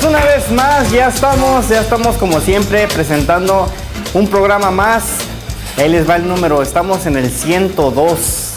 Bienvenidos una vez más, ya estamos, ya estamos como siempre presentando un programa más. Ahí les va el número, estamos en el 102.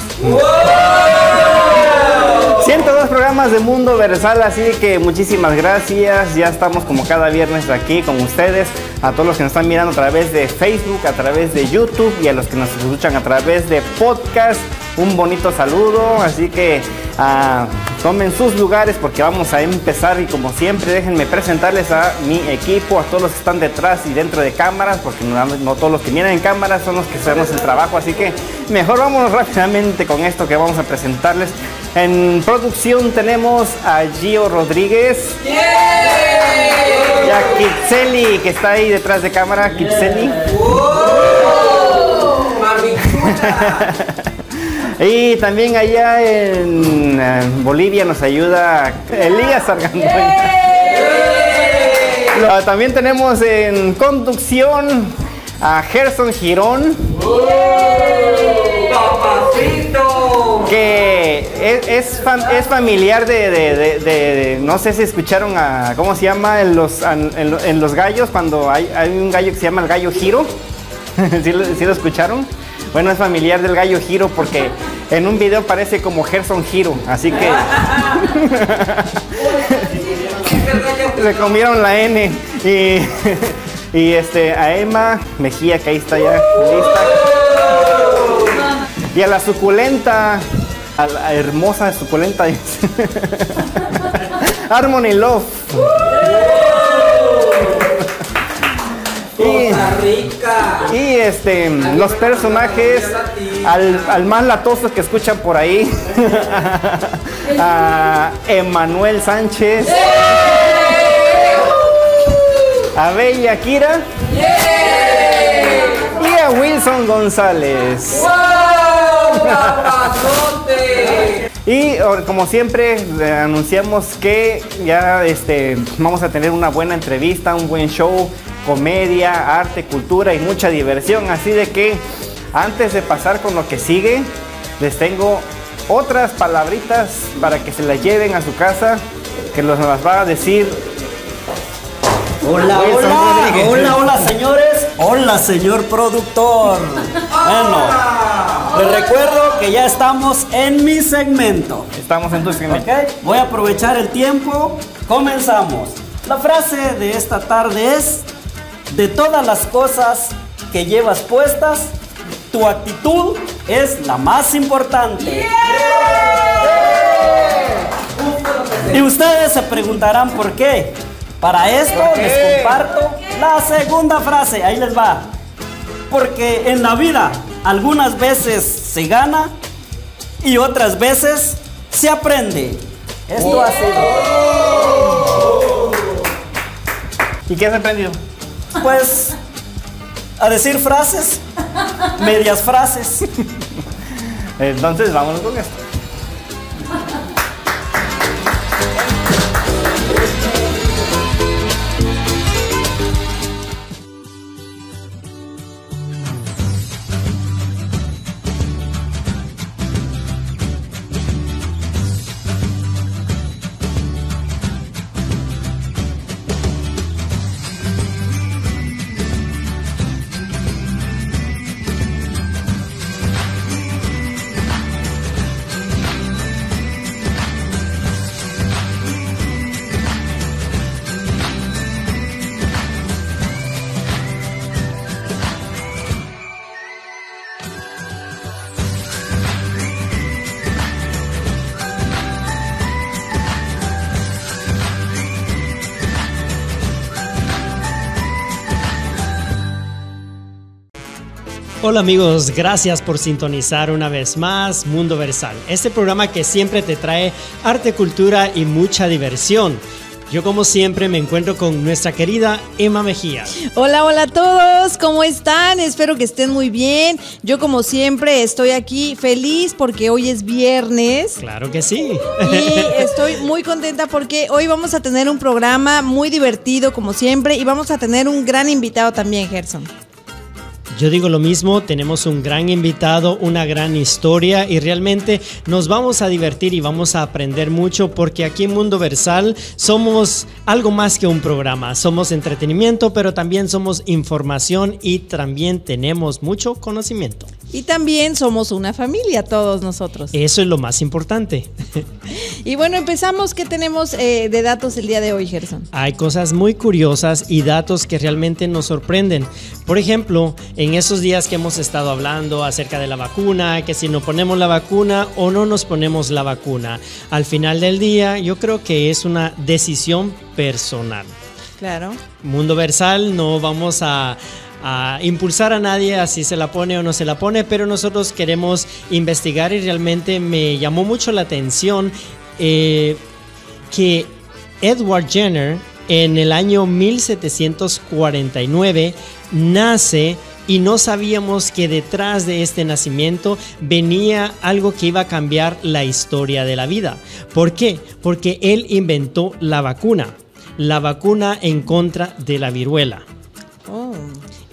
102 programas de Mundo Versal, así que muchísimas gracias. Ya estamos como cada viernes aquí con ustedes. A todos los que nos están mirando a través de Facebook, a través de YouTube y a los que nos escuchan a través de podcast. Un bonito saludo, así que ah, tomen sus lugares porque vamos a empezar y como siempre déjenme presentarles a mi equipo, a todos los que están detrás y dentro de cámaras, porque no, no todos los que vienen en cámaras son los que hacemos el trabajo, así que mejor vámonos rápidamente con esto que vamos a presentarles. En producción tenemos a Gio Rodríguez. Y a Kitseli, que está ahí detrás de cámara. Kitseli. y también allá en eh, Bolivia nos ayuda Elías Argandoña. También tenemos en conducción a Gerson Girón. que es, es fam- es familiar de, de- de- de- de- no sé si escucharon a, ¿cómo se llama? En los, en, lo- en los gallos, cuando hay, hay un gallo que se llama el gallo giro. ¿Sí, sí lo escucharon? Bueno, es familiar del gallo giro porque en un video parece como Gerson Giro, así que le comieron la N y, y este a Emma Mejía que ahí está ya lista. Y a la suculenta a la hermosa suculenta Harmony Love y, y, este los personajes al, al más latoso que escuchan por ahí. A Emanuel Sánchez. A Bella Kira. Y a Wilson González. Y como siempre anunciamos que ya este, vamos a tener una buena entrevista, un buen show, comedia, arte, cultura y mucha diversión. Así de que antes de pasar con lo que sigue, les tengo otras palabritas para que se las lleven a su casa, que los las va a decir Hola, Wilson hola, Rodríguez. hola, hola señores, hola señor productor. Bueno, les recuerdo que ya estamos en mi segmento. Estamos en tu segmento. Voy a aprovechar el tiempo, comenzamos. La frase de esta tarde es, de todas las cosas que llevas puestas, tu actitud es la más importante. Y ustedes se preguntarán por qué. Para esto les comparto la segunda frase. Ahí les va. Porque en la vida algunas veces se gana y otras veces se aprende. Esto ha sido. ¿Y qué has aprendido? Pues a decir frases, medias frases. Entonces vámonos con esto. Hola amigos, gracias por sintonizar una vez más Mundo Versal, este programa que siempre te trae arte, cultura y mucha diversión. Yo como siempre me encuentro con nuestra querida Emma Mejía. Hola, hola a todos, ¿cómo están? Espero que estén muy bien. Yo como siempre estoy aquí feliz porque hoy es viernes. Claro que sí. Y estoy muy contenta porque hoy vamos a tener un programa muy divertido como siempre y vamos a tener un gran invitado también, Gerson. Yo digo lo mismo, tenemos un gran invitado, una gran historia y realmente nos vamos a divertir y vamos a aprender mucho porque aquí en Mundo Versal somos algo más que un programa, somos entretenimiento, pero también somos información y también tenemos mucho conocimiento. Y también somos una familia todos nosotros. Eso es lo más importante. y bueno, empezamos. ¿Qué tenemos eh, de datos el día de hoy, Gerson? Hay cosas muy curiosas y datos que realmente nos sorprenden. Por ejemplo, en esos días que hemos estado hablando acerca de la vacuna, que si nos ponemos la vacuna o no nos ponemos la vacuna, al final del día yo creo que es una decisión personal. Claro. Mundo Versal, no vamos a, a impulsar a nadie a si se la pone o no se la pone, pero nosotros queremos investigar y realmente me llamó mucho la atención eh, que Edward Jenner en el año 1749 nace y no sabíamos que detrás de este nacimiento venía algo que iba a cambiar la historia de la vida. ¿Por qué? Porque él inventó la vacuna, la vacuna en contra de la viruela. Oh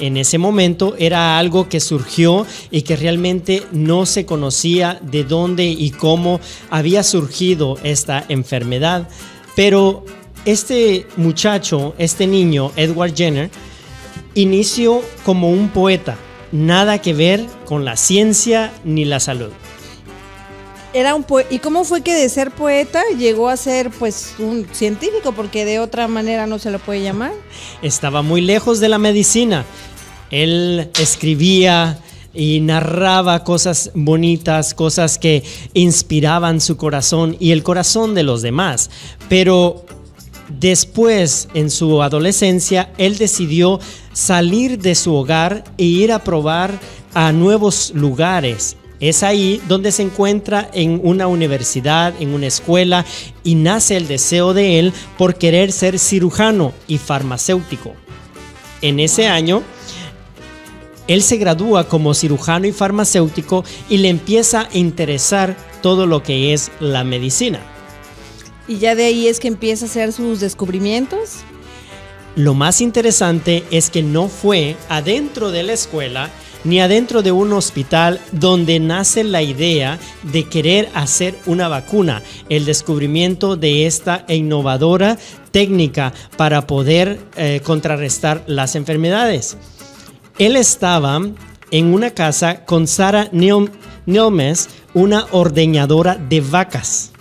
en ese momento era algo que surgió y que realmente no se conocía de dónde y cómo había surgido esta enfermedad. Pero este muchacho, este niño, Edward Jenner, inició como un poeta, nada que ver con la ciencia ni la salud. Era un ¿Y cómo fue que de ser poeta llegó a ser pues un científico? Porque de otra manera no se lo puede llamar. Estaba muy lejos de la medicina. Él escribía y narraba cosas bonitas, cosas que inspiraban su corazón y el corazón de los demás. Pero después, en su adolescencia, él decidió salir de su hogar e ir a probar a nuevos lugares. Es ahí donde se encuentra en una universidad, en una escuela, y nace el deseo de él por querer ser cirujano y farmacéutico. En ese año, él se gradúa como cirujano y farmacéutico y le empieza a interesar todo lo que es la medicina. ¿Y ya de ahí es que empieza a hacer sus descubrimientos? Lo más interesante es que no fue adentro de la escuela ni adentro de un hospital donde nace la idea de querer hacer una vacuna, el descubrimiento de esta innovadora técnica para poder eh, contrarrestar las enfermedades. Él estaba en una casa con Sara Nilmes, una ordeñadora de vacas.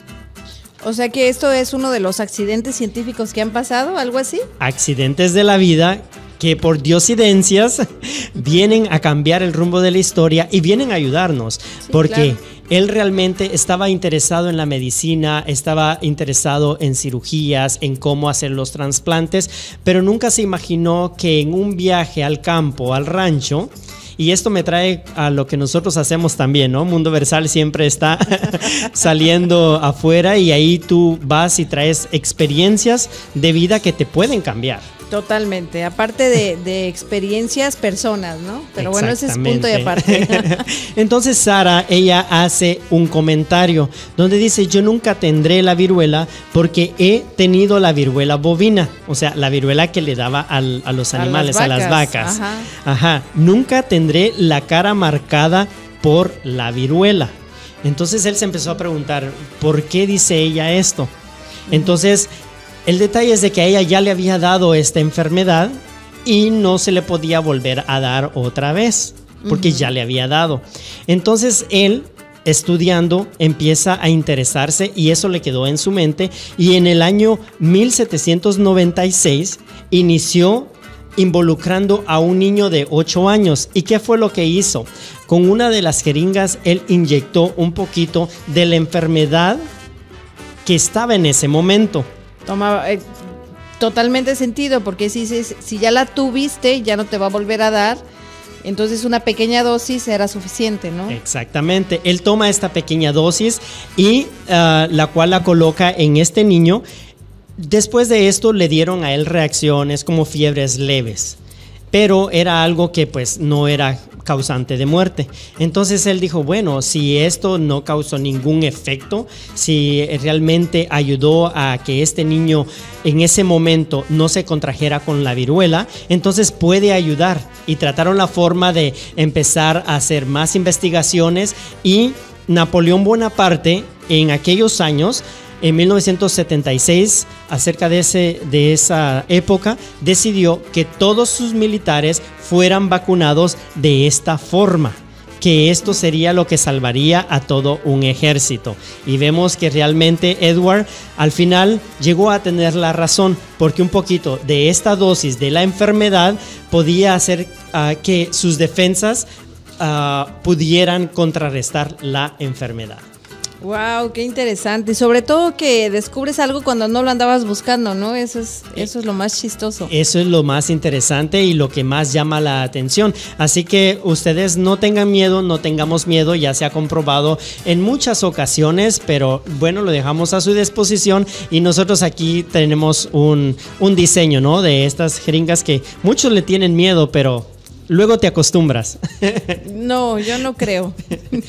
O sea que esto es uno de los accidentes científicos que han pasado, algo así. Accidentes de la vida que por diosidencias vienen a cambiar el rumbo de la historia y vienen a ayudarnos, porque él realmente estaba interesado en la medicina, estaba interesado en cirugías, en cómo hacer los trasplantes, pero nunca se imaginó que en un viaje al campo, al rancho, y esto me trae a lo que nosotros hacemos también, ¿no? Mundo Versal siempre está saliendo afuera y ahí tú vas y traes experiencias de vida que te pueden cambiar. Totalmente, aparte de, experiencias, personas, ¿no? Pero bueno, ese es punto y aparte. Entonces Sara, ella hace un comentario donde dice, yo nunca tendré la viruela porque he tenido la viruela bovina, o sea, la viruela que le daba a los animales, a las vacas. Ajá. Ajá, nunca tendré la cara marcada por la viruela. Entonces él se empezó a preguntar, ¿por qué dice ella esto? Entonces el detalle es de que a ella ya le había dado esta enfermedad y no se le podía volver a dar otra vez, porque ya le había dado. Entonces él estudiando empieza a interesarse y eso le quedó en su mente y en el año 1796 inició involucrando a un niño de 8 años. ¿Y qué fue lo que hizo? Con una de las jeringas él inyectó un poquito de la enfermedad que estaba en ese momento. Toma eh, totalmente sentido, porque si, si, ya la tuviste, ya no te va a volver a dar. Entonces una pequeña dosis era suficiente, ¿no? Exactamente. Él toma esta pequeña dosis y ah, la cual la coloca en este niño. Después de esto le dieron a él reacciones como fiebres leves, pero era algo que pues no era causante de muerte. Entonces él dijo, bueno, si esto no causó ningún efecto, si realmente ayudó a que este niño en ese momento no se contrajera con la viruela, entonces puede ayudar. Y trataron la forma de empezar a hacer más investigaciones y Napoleón Bonaparte en aquellos años en 1976, acerca de, ese, de esa época, decidió que todos sus militares fueran vacunados de esta forma que esto sería lo que salvaría a todo un ejército. Y vemos que realmente Edward al final llegó a tener la razón, porque un poquito de esta dosis de la enfermedad podía hacer ah, que sus defensas ah, pudieran contrarrestar la enfermedad. Wow, qué interesante. Y sobre todo que descubres algo cuando no lo andabas buscando, ¿no? Eso es, eso es lo más chistoso. Eso es lo más interesante y lo que más llama la atención. Así que ustedes no tengan miedo, no tengamos miedo, ya se ha comprobado en muchas ocasiones, pero bueno, lo dejamos a su disposición y nosotros aquí tenemos un, un diseño, ¿no? De estas jeringas que muchos le tienen miedo, pero luego te acostumbras. No, yo no creo.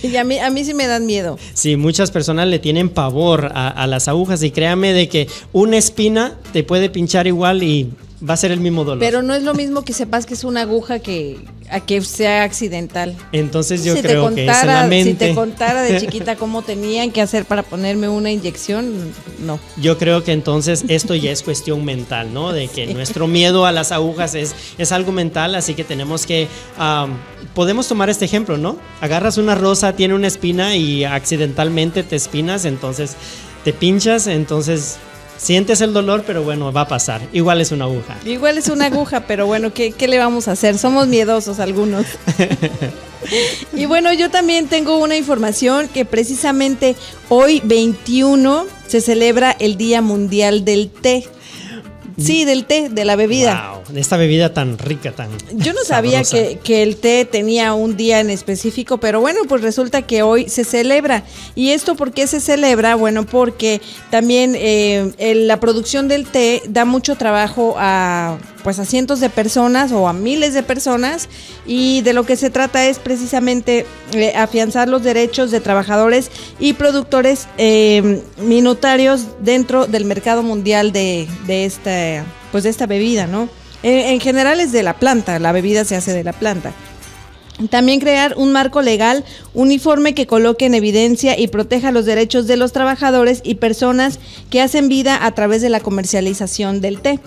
Y a mí, a mí sí me dan miedo. Sí, muchas personas le tienen pavor a, a las agujas y créame de que una espina te puede pinchar igual y va a ser el mismo dolor. Pero no es lo mismo que sepas que es una aguja que a que sea accidental. Entonces yo si creo que es en contara, la mente. Si te contara de chiquita cómo tenían que hacer para ponerme una inyección, no. Yo creo que entonces esto ya es cuestión mental, ¿no? De que nuestro miedo a las agujas es, es algo mental, así que tenemos que... podemos tomar este ejemplo, ¿no? Agarras una rosa, tiene una espina y accidentalmente te espinas, entonces te pinchas, entonces sientes el dolor, pero bueno, va a pasar. Igual es una aguja. Igual es una aguja, pero bueno, ¿qué, qué le vamos a hacer? Somos miedosos algunos. Y bueno, yo también tengo una información que precisamente hoy 21 se celebra el Día Mundial del Té. Sí, del té, de la bebida. Wow, esta bebida tan rica, tan. Yo no sabía que, que el té tenía un día en específico, pero bueno, pues resulta que hoy se celebra. ¿Y esto por qué se celebra? Bueno, porque también eh, el- la producción del té da mucho trabajo a pues a cientos de personas o a miles de personas y de lo que se trata es precisamente eh, afianzar los derechos de trabajadores y productores eh, minutarios dentro del mercado mundial de, de pues de esta bebida, ¿no? En, en general es de la planta, la bebida se hace de la planta. También crear un marco legal uniforme que coloque en evidencia y proteja los derechos de los trabajadores y personas que hacen vida a través de la comercialización del té.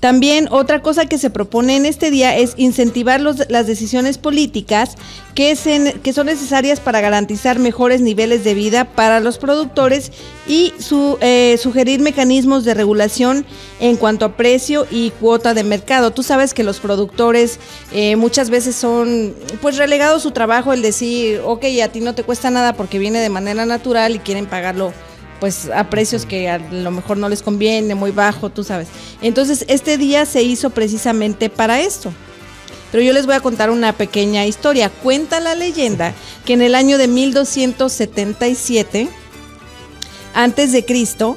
También otra cosa que se propone en este día es incentivar los- las decisiones políticas que, son necesarias para garantizar mejores niveles de vida para los productores y su- eh, sugerir mecanismos de regulación en cuanto a precio y cuota de mercado. Tú sabes que los productores eh, muchas veces son pues relegados su trabajo el decir, ok, a ti no te cuesta nada porque viene de manera natural y quieren pagarlo pues a precios que a lo mejor no les conviene, muy bajo, tú sabes. Entonces, este día se hizo precisamente para esto. Pero yo les voy a contar una pequeña historia. Cuenta la leyenda que en el año de 1277 antes de Cristo,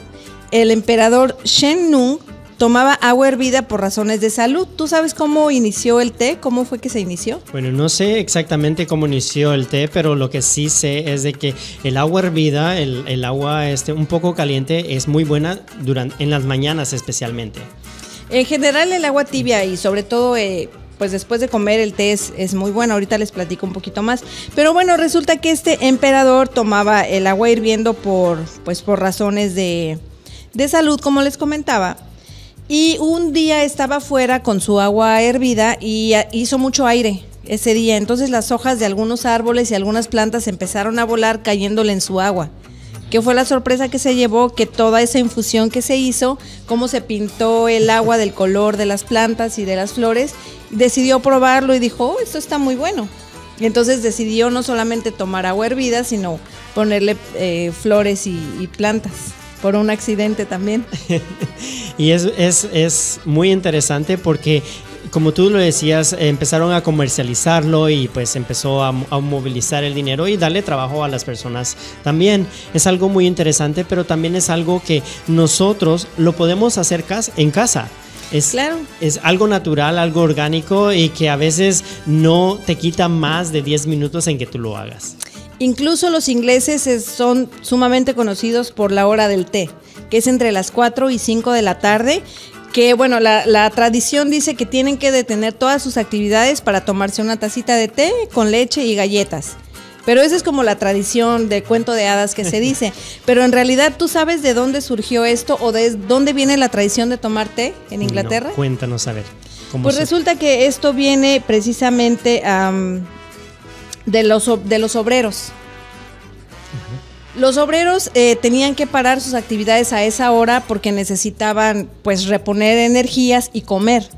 el emperador Shen Nung tomaba agua hervida por razones de salud. ¿Tú sabes cómo inició el té? ¿Cómo fue que se inició? Bueno, no sé exactamente cómo inició el té, pero lo que sí sé es de que el agua hervida, el, el agua este, un poco caliente, es muy buena durante, en las mañanas especialmente. En general el agua tibia y sobre todo eh, pues después de comer el té es, es muy bueno, ahorita les platico un poquito más. Pero bueno, resulta que este emperador tomaba el agua hirviendo por, pues por razones de, de salud, como les comentaba. Y un día estaba afuera con su agua hervida y ah, hizo mucho aire ese día. Entonces las hojas de algunos árboles y algunas plantas empezaron a volar cayéndole en su agua. ¿Qué fue la sorpresa que se llevó? Que toda esa infusión que se hizo, cómo se pintó el agua del color de las plantas y de las flores, decidió probarlo y dijo, oh, esto está muy bueno. Y entonces decidió no solamente tomar agua hervida, sino ponerle eh, flores y, y plantas, por un accidente también. Y es, es, es muy interesante porque, como tú lo decías, empezaron a comercializarlo y pues empezó a, a movilizar el dinero y darle trabajo a las personas también. Es algo muy interesante, pero también es algo que nosotros lo podemos hacer cas- en casa. Es, Claro. es algo natural, algo orgánico y que a veces no te quita más de 10 minutos en que tú lo hagas. Incluso los ingleses es- son sumamente conocidos por la hora del té, que es entre las 4 y 5 de la tarde. Que bueno, la, la tradición dice que tienen que detener todas sus actividades para tomarse una tacita de té con leche y galletas. Pero esa es como la tradición de cuento de hadas que se dice. Pero en realidad, ¿tú sabes de dónde surgió esto o de dónde viene la tradición de tomar té en Inglaterra? No, cuéntanos a ver. ¿cómo Pues se- resulta que esto viene precisamente am, de, los, de los obreros. Los obreros eh, tenían que parar sus actividades a esa hora porque necesitaban pues reponer energías y comer.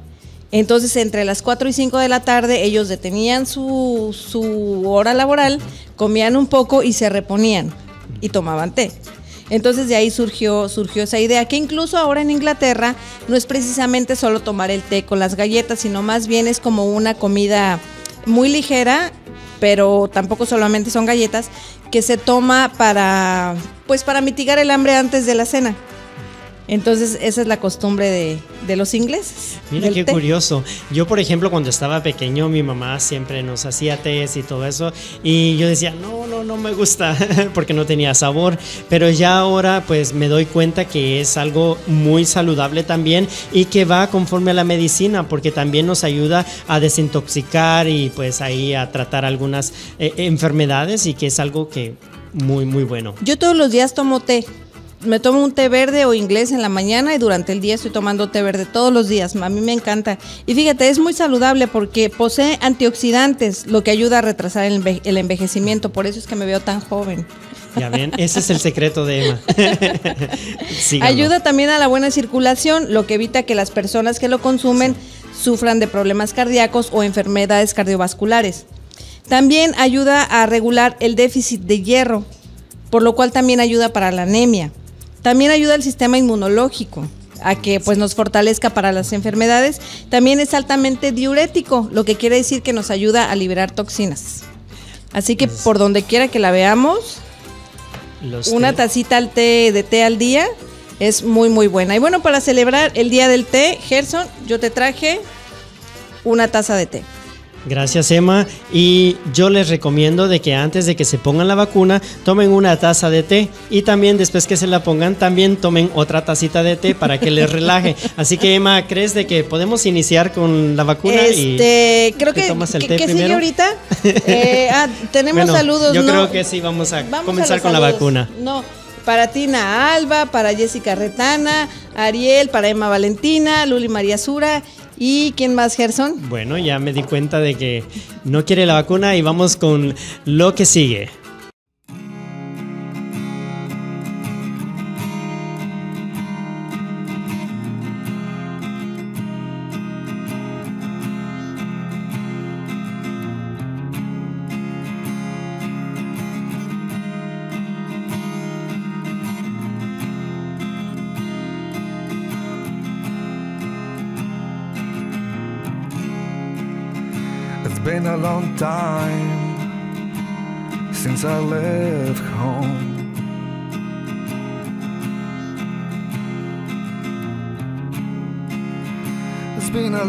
Entonces entre las 4 y 5 de la tarde ellos detenían su, su hora laboral, comían un poco y se reponían y tomaban té. Entonces de ahí surgió, surgió esa idea, que incluso ahora en Inglaterra no es precisamente solo tomar el té con las galletas, sino más bien es como una comida muy ligera, pero tampoco solamente son galletas, que se toma para, pues para mitigar el hambre antes de la cena. Entonces esa es la costumbre de, de los ingleses. Mira qué té. curioso. Yo, por ejemplo, cuando estaba pequeño, mi mamá siempre nos hacía tés y todo eso. Y yo decía, no, no, no me gusta, porque no tenía sabor. Pero ya ahora, pues me doy cuenta que es algo muy saludable también y que va conforme a la medicina, porque también nos ayuda a desintoxicar y pues ahí a tratar algunas eh, enfermedades y que es algo que muy, muy bueno. Yo todos los días tomo té. Me tomo un té verde o inglés en la mañana y durante el día estoy tomando té verde todos los días. A mí me encanta. Y fíjate, es muy saludable porque posee antioxidantes, lo que ayuda a retrasar el, enve- el envejecimiento. Por eso es que me veo tan joven. Ya ven, ese es el secreto de Emma. Ayuda también a la buena circulación, lo que evita que las personas que lo consumen sufran de problemas cardíacos o enfermedades cardiovasculares. También ayuda a regular el déficit de hierro, por lo cual también ayuda para la anemia. También ayuda al sistema inmunológico a que pues nos fortalezca para las enfermedades. También es altamente diurético, lo que quiere decir que nos ayuda a liberar toxinas. Así que por donde quiera que la veamos, Los una té- tacita al té de té al día es muy muy buena. Y bueno, para celebrar el día del té, Gerson, yo te traje una taza de té. Gracias Emma y yo les recomiendo de que antes de que se pongan la vacuna tomen una taza de té y también después que se la pongan también tomen otra tacita de té para que les relaje. Así que Emma, ¿crees de que podemos iniciar con la vacuna? y Este, creo ¿te que, tomas el que- té que sigue primero? ahorita. Eh, ah, tenemos Bueno, saludos. Yo ¿no? creo que sí, vamos a Vamos comenzar con la vacuna. No, para Tina Alba, para Jessica Retana, Ariel, para Emma Valentina, Luli María Sura y ¿quién más, Gerson? Bueno, ya me di cuenta de que no quiere la vacuna y vamos con lo que sigue.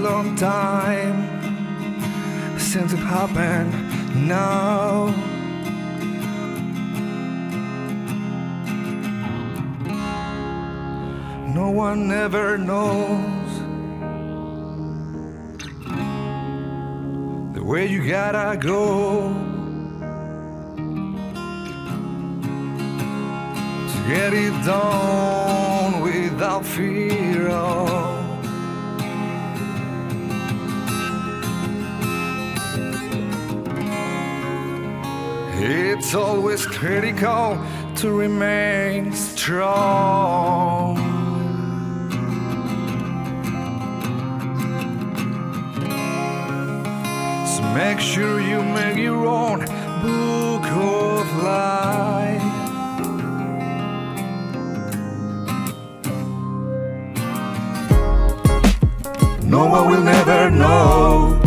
Long time since it happened now. No one ever knows the way you gotta go to get it done without fear of It's always critical to remain strong. So make sure you make your own book of life. No one will never know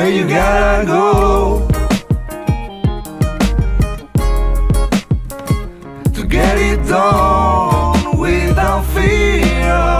where you gotta go to get it done without fear.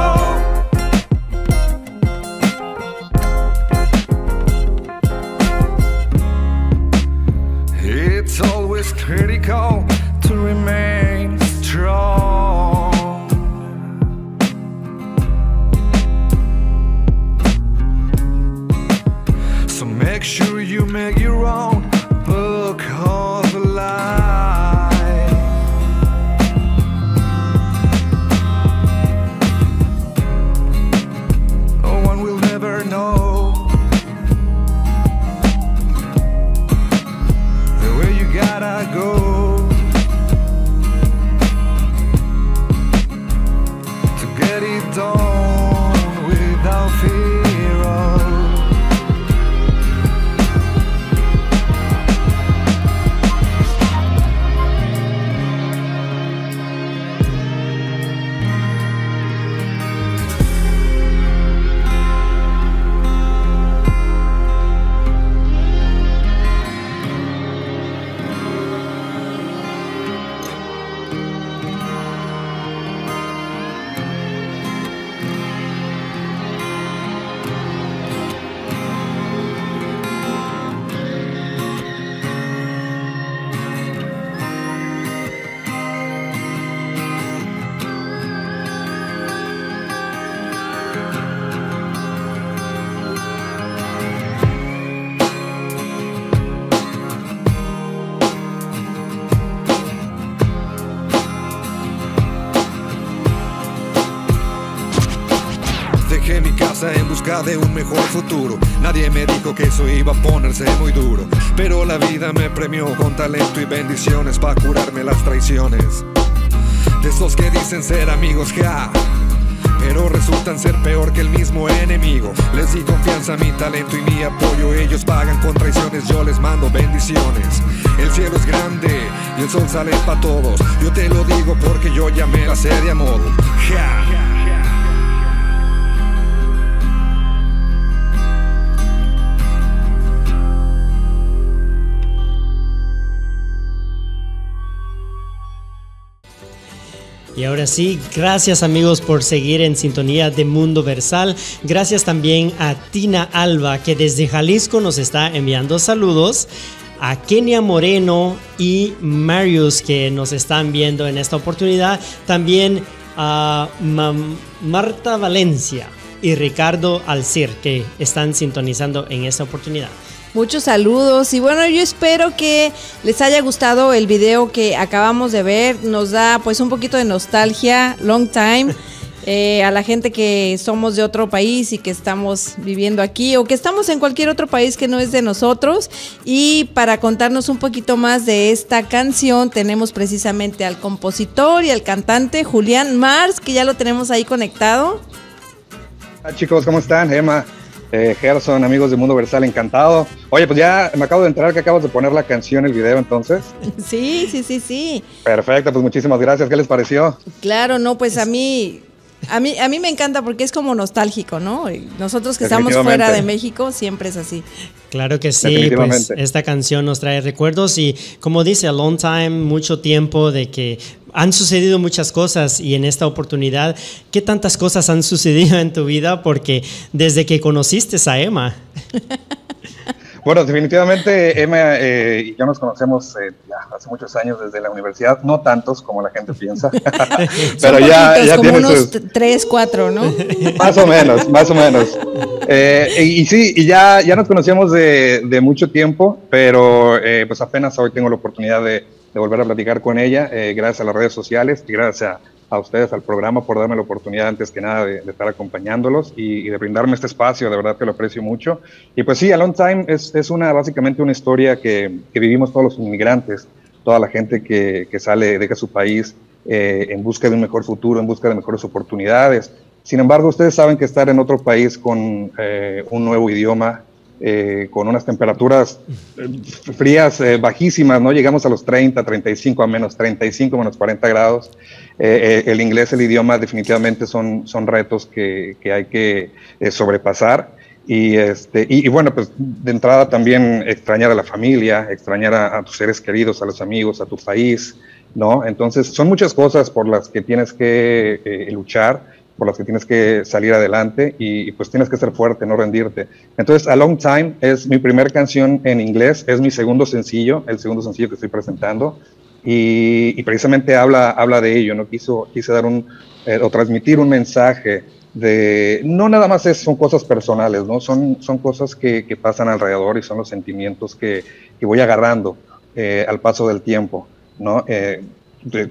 De un mejor futuro. Nadie me dijo que eso iba a ponerse muy duro. Pero la vida me premió con talento y bendiciones para curarme las traiciones. De esos que dicen ser amigos, ja. Pero resultan ser peor que el mismo enemigo. Les di confianza, mi talento y mi apoyo. Ellos pagan con traiciones, yo les mando bendiciones. El cielo es grande y el sol sale para todos. Yo te lo digo porque yo ya me la sé de a modo. Ja. Y ahora sí, gracias amigos por seguir en sintonía de Mundo Versal. Gracias también a Tina Alba que desde Jalisco nos está enviando saludos. A Kenia Moreno y Marius que nos están viendo en esta oportunidad. También a Marta Valencia y Ricardo Alcir que están sintonizando en esta oportunidad. Muchos saludos y bueno, yo espero que les haya gustado el video que acabamos de ver. Nos da pues un poquito de nostalgia, long time, eh, a la gente que somos de otro país y que estamos viviendo aquí o que estamos en cualquier otro país que no es de nosotros. Y para contarnos un poquito más de esta canción tenemos precisamente al compositor y al cantante Julián Mars, que ya lo tenemos ahí conectado. Hola chicos, ¿cómo están? Emma, eh, Gerson, amigos de Mundo Versal, encantado. Oye, pues ya me acabo de enterar que acabas de poner la canción, el video, entonces. Sí, sí, sí, sí. Perfecto, pues muchísimas gracias. ¿Qué les pareció? Claro, no, pues a mí, a mí, a mí me encanta porque es como nostálgico, ¿no? Nosotros que estamos fuera de México siempre es así. Claro que sí, pues esta canción nos trae recuerdos y como dice, a long time, mucho tiempo de que han sucedido muchas cosas y en esta oportunidad, ¿qué tantas cosas han sucedido en tu vida? Porque desde que conociste a Emma, Bueno, definitivamente Emma eh, y yo nos conocemos eh, ya hace muchos años desde la universidad, no tantos como la gente piensa, pero Son ya, poquitos, ya como tiene unos sus... tres, cuatro, ¿no? Más o menos, más o menos. Eh, y, y sí, y ya, ya nos conocíamos de, de mucho tiempo, pero eh, pues apenas hoy tengo la oportunidad de, de volver a platicar con ella, eh, gracias a las redes sociales y gracias a, a ustedes, al programa, por darme la oportunidad antes que nada de, estar acompañándolos y, y de brindarme este espacio, de verdad que lo aprecio mucho. Y pues sí, A Long Time es, es una, básicamente una historia que, que vivimos todos los inmigrantes, toda la gente que, que sale, deja su país eh, en busca de un mejor futuro, en busca de mejores oportunidades. Sin embargo, ustedes saben que estar en otro país con eh, un nuevo idioma, eh, con unas temperaturas eh, frías eh, bajísimas, ¿no? Llegamos a los 30, 35, a menos 35, menos 40 grados. Eh, eh, el inglés, el idioma, definitivamente son, son retos que, que hay que eh, sobrepasar. Y, este, y, y bueno, pues de entrada también extrañar a la familia, extrañar a, a tus seres queridos, a los amigos, a tu país, ¿no? Entonces, son muchas cosas por las que tienes que luchar, por las que tienes que salir adelante y, y, pues tienes que ser fuerte, no rendirte. Entonces, A Long Time es mi primer canción en inglés, es mi segundo sencillo, el segundo sencillo que estoy presentando. Y, y precisamente habla, habla de ello, ¿no? Quiso, quise dar un, eh, o transmitir un mensaje de, no nada más es, son cosas personales, ¿no? Son, son cosas que, que pasan alrededor y son los sentimientos que, y voy agarrando al paso del tiempo, ¿no?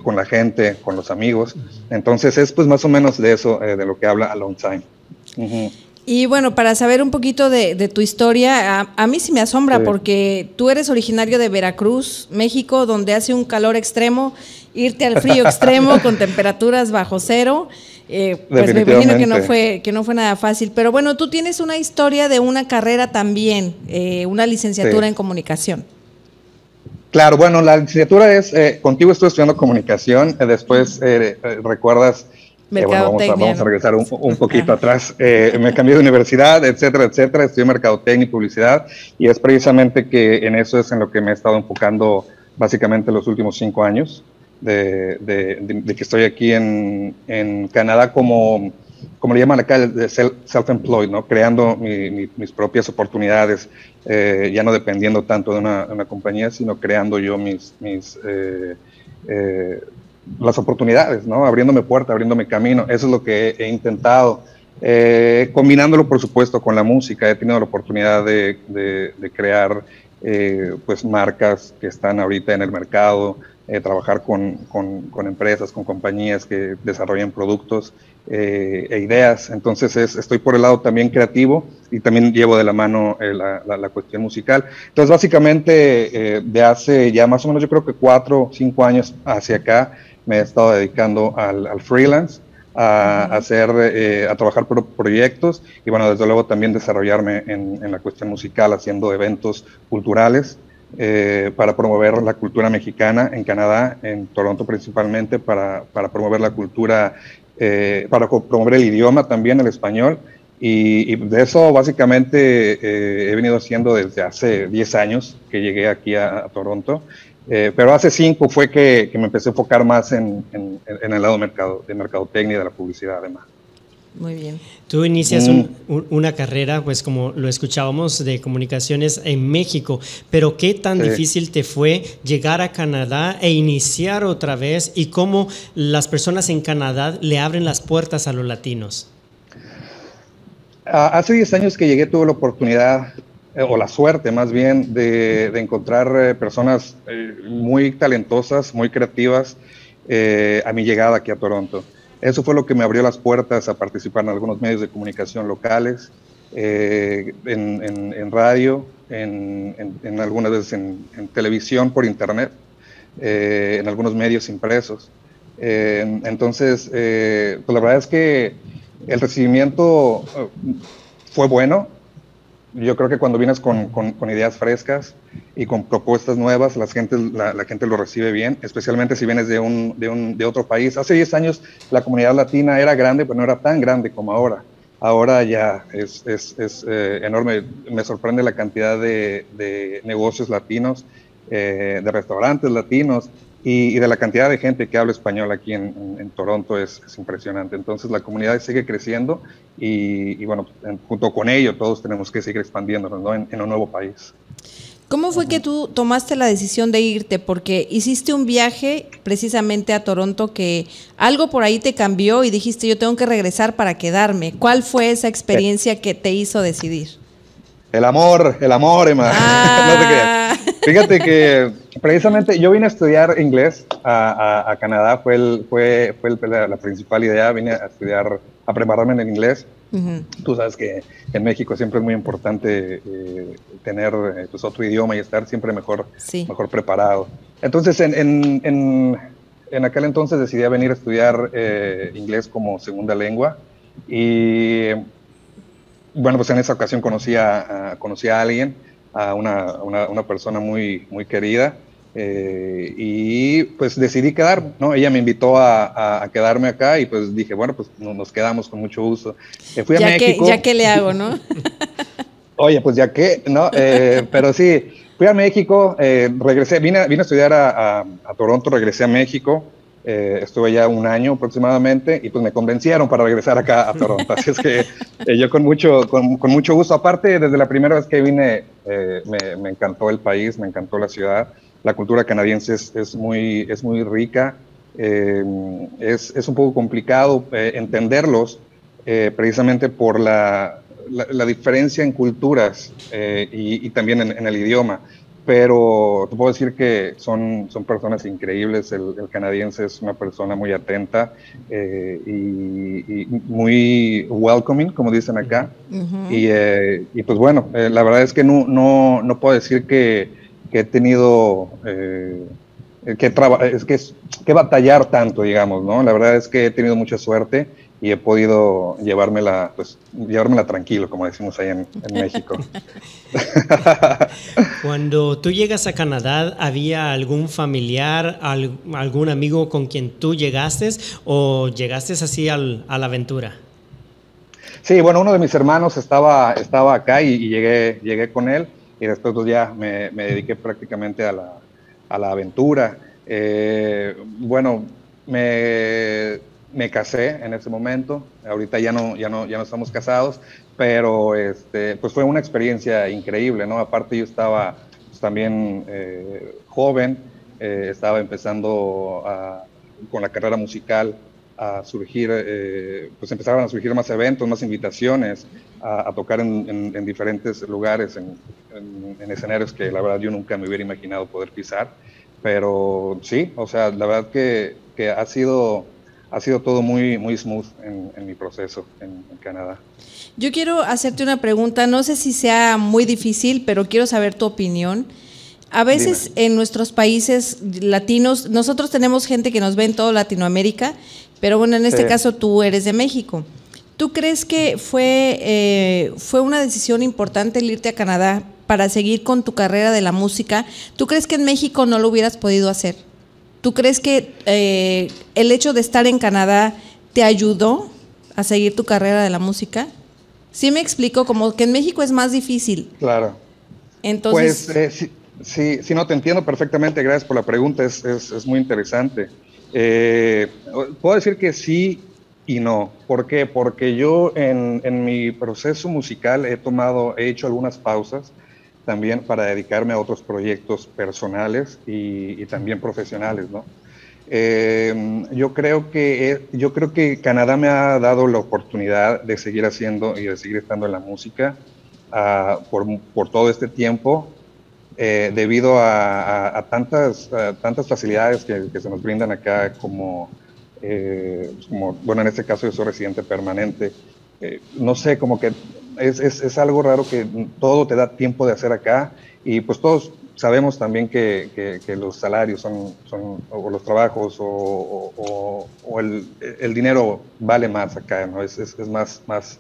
Con la gente, con los amigos. Entonces es pues más o menos de eso, de lo que habla Alone Time. Y bueno, para saber un poquito de, tu historia, a, mí sí me asombra porque tú eres originario de Veracruz, México, donde hace un calor extremo, irte al frío extremo con temperaturas bajo cero. Eh, pues me imagino que no fue que no fue nada fácil, pero bueno, tú tienes una historia de una carrera también, eh, una licenciatura en comunicación. Claro, bueno, la licenciatura es, eh, contigo estoy estudiando comunicación, después recuerdas vamos, a, regresar un, poquito atrás. Eh, me cambié de universidad, etcétera, etcétera. Estudié mercadotecnia y publicidad y es precisamente que en eso es en lo que me he estado enfocando básicamente los últimos cinco años de, de, que estoy aquí en, en, Canadá como, como le llaman acá, self-employed, ¿no? creando mis propias oportunidades, eh, ya no dependiendo tanto de una, compañía, sino creando yo mis, mis eh, las oportunidades, ¿no? Abriéndome puerta, abriéndome camino. Eso es lo que he, intentado. Eh, combinándolo, por supuesto, con la música. He tenido la oportunidad de, de, crear eh, pues marcas que están ahorita en el mercado, eh, trabajar con, con, con, empresas, con compañías que desarrollan productos e ideas. Entonces es, estoy por el lado también creativo y también llevo de la mano la, la, la, cuestión musical. Entonces básicamente de hace ya más o menos yo creo que cuatro cinco años hacia acá, me he estado dedicando al, freelance, a, hacer, eh, a trabajar por proyectos y bueno, desde luego también desarrollarme en, la cuestión musical, haciendo eventos culturales eh, para promover la cultura mexicana en Canadá, en Toronto principalmente, para, para promover la cultura, eh, para promover el idioma también, el español. Y, de eso básicamente he venido haciendo desde hace 10 años que llegué aquí a, a Toronto. Eh, pero hace cinco fue que, me empecé a enfocar más en, el lado mercado, de mercadotecnia y de la publicidad además. Muy bien. Tú inicias mm. una carrera, pues como lo escuchábamos, de comunicaciones en México, pero ¿qué tan difícil te fue llegar a Canadá e iniciar otra vez y cómo las personas en Canadá le abren las puertas a los latinos? Ah, hace 10 años que llegué tuve la oportunidad eh, o la suerte más bien, de, encontrar eh, personas eh, muy talentosas, muy creativas a mi llegada aquí a Toronto. Eso fue lo que me abrió las puertas a participar en algunos medios de comunicación locales, en, radio, en, algunas veces en, televisión por internet, en algunos medios impresos. entonces, pues la verdad es que el recibimiento fue bueno, yo creo que cuando vienes con, ideas frescas y con propuestas nuevas, la gente, la, gente lo recibe bien, especialmente si vienes de, un, de, un, de otro país. Hace 10 años la comunidad latina era grande, pero no era tan grande como ahora. Ahora ya es, es, es eh, enorme. Me sorprende la cantidad de, de negocios latinos, eh, de restaurantes latinos, y, de la cantidad de gente que habla español aquí en, Toronto es, impresionante. Entonces la comunidad sigue creciendo y, bueno, junto con ello todos tenemos que seguir expandiéndonos en, un nuevo país. ¿Cómo fue que tú tomaste la decisión de irte? Porque hiciste un viaje precisamente a Toronto que algo por ahí te cambió y dijiste yo tengo que regresar para quedarme. ¿Cuál fue esa experiencia que te hizo decidir? El amor, el amor, Emma. Ah. Fíjate que precisamente yo vine a estudiar inglés a, Canadá, fue, el, fue, fue la, principal idea, vine a estudiar, a prepararme en el inglés. Tú sabes que en México siempre es muy importante eh, tener eh, pues, otro idioma y estar siempre mejor, mejor preparado. Entonces, en, en, en, aquel entonces decidí venir a estudiar eh, inglés como segunda lengua y bueno, pues en esa ocasión conocí a, conocí a alguien, a una, una, persona muy, muy querida, eh, y pues decidí quedar, ¿no? Ella me invitó a, a, quedarme acá y pues dije, bueno, pues nos quedamos con mucho gusto. Eh, fui a ya México. Que, ya que le hago, ¿no? Oye, pues ya que, ¿no? Eh, pero sí, fui a México, regresé, vine, vine a estudiar a, a Toronto, regresé a México. Eh, estuve ya un año aproximadamente y pues me convencieron para regresar acá a Toronto. Así es que eh, yo con mucho, con, con, mucho gusto, aparte desde la primera vez que vine, eh, me, me, encantó el país, me encantó la ciudad. La cultura canadiense es, es muy, es muy rica, es, es, un poco complicado entenderlos precisamente por la, la, diferencia en culturas y, y, también en, en el idioma pero te puedo decir que son, son personas increíbles. El, canadiense es una persona muy atenta eh, y, muy welcoming, como dicen acá. Eh, y, pues bueno, eh, la verdad es que no, no, no puedo decir que, que he tenido que, es que, que batallar tanto, digamos, ¿no? La verdad es que he tenido mucha suerte y he podido llevármela, pues, llevármela tranquilo, como decimos ahí en, México. Cuando tú llegas a Canadá, ¿había algún familiar, algún amigo con quien tú llegaste o llegaste así al, a la aventura? Sí, bueno, uno de mis hermanos estaba, estaba acá y, llegué, llegué con él y después pues, ya me, me dediqué prácticamente a la, a la aventura. Eh, bueno, me me casé en ese momento, ahorita ya no, ya no, ya no estamos casados, pero este, pues fue una experiencia increíble, ¿no? Aparte yo estaba pues, también eh, joven, eh, estaba empezando con la carrera musical a surgir, eh, pues empezaron a surgir más eventos, más invitaciones a, tocar en, diferentes lugares, en, en, escenarios que la verdad yo nunca me hubiera imaginado poder pisar, pero sí, o sea, la verdad que, que ha sido ha sido todo muy, muy smooth en, mi proceso en, Canadá. Yo quiero hacerte una pregunta, no sé si sea muy difícil, pero quiero saber tu opinión. A veces en nuestros países latinos, nosotros tenemos gente que nos ve en toda Latinoamérica, pero bueno, en este caso tú eres de México. ¿Tú crees que fue, eh, fue una decisión importante el irte a Canadá para seguir con tu carrera de la música? ¿Tú crees que en México no lo hubieras podido hacer? ¿Tú crees que eh, el hecho de estar en Canadá te ayudó a seguir tu carrera de la música? Sí me explico, como que en México es más difícil. Claro. Entonces... Pues eh, sí, sí, no, te entiendo perfectamente, gracias por la pregunta, es, es, muy interesante. Eh, puedo decir que sí y no. ¿Por qué? Porque yo en, en mi proceso musical he tomado, he hecho algunas pausas también para dedicarme a otros proyectos personales y, también profesionales, ¿no? Eh, yo, creo que, yo creo que Canadá me ha dado la oportunidad de seguir haciendo y de seguir estando en la música uh, por, por, todo este tiempo, eh, debido a, a, tantas, tantas facilidades que, que, se nos brindan acá como, eh, como, bueno, en este caso yo soy residente permanente. no sé, como que es, es, es, algo raro que todo te da tiempo de hacer acá y pues todos sabemos también que, que, los salarios son, son, o los trabajos o, o, el, el, dinero vale más acá, ¿no? Es, es, más, más,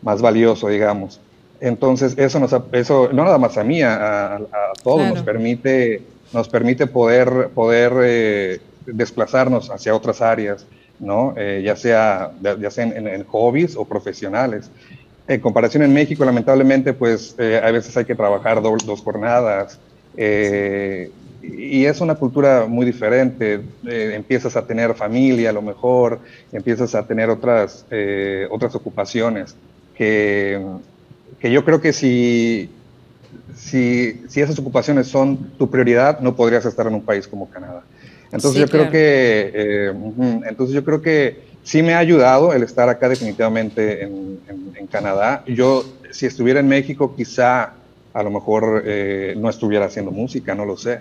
más valioso, digamos. Entonces, eso, nos, eso no nada más a mí, a, a, todos nos permite, nos permite poder, poder eh, desplazarnos hacia otras áreas, ¿no? Eh, ya sea, ya sea en, en, hobbies o profesionales. En comparación en México, lamentablemente, pues eh, a veces hay que trabajar dos jornadas. Eh, y es una cultura muy diferente. Eh, empiezas a tener familia a lo mejor, empiezas a tener otras, otras ocupaciones que, que, yo creo que si, si, si, esas ocupaciones son tu prioridad, no podrías estar en un país como Canadá. Entonces yo creo que, entonces yo creo que sí me ha ayudado el estar acá definitivamente en, Canadá. Yo, si estuviera en México, quizá a lo mejor eh, no estuviera haciendo música, no lo sé.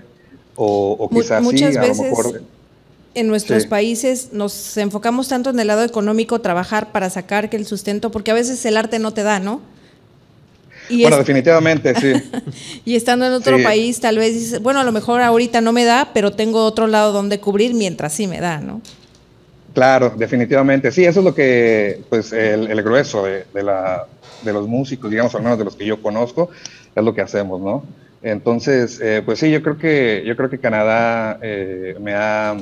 O, quizás sí, a lo mejor... En nuestros países nos enfocamos tanto en el lado económico, trabajar para sacar que el sustento, porque a veces el arte no te da, ¿no? bueno, definitivamente, sí. y estando en otro país, tal vez dices, bueno, a lo mejor ahorita no me da, pero tengo otro lado donde cubrir mientras sí me da, ¿no? Claro, definitivamente. Sí, eso es lo que, pues, el, grueso de, la, de, los músicos, digamos, al menos de los que yo conozco, es lo que hacemos, ¿no? Entonces, eh, pues sí, yo creo que, yo creo que Canadá eh, me, ha,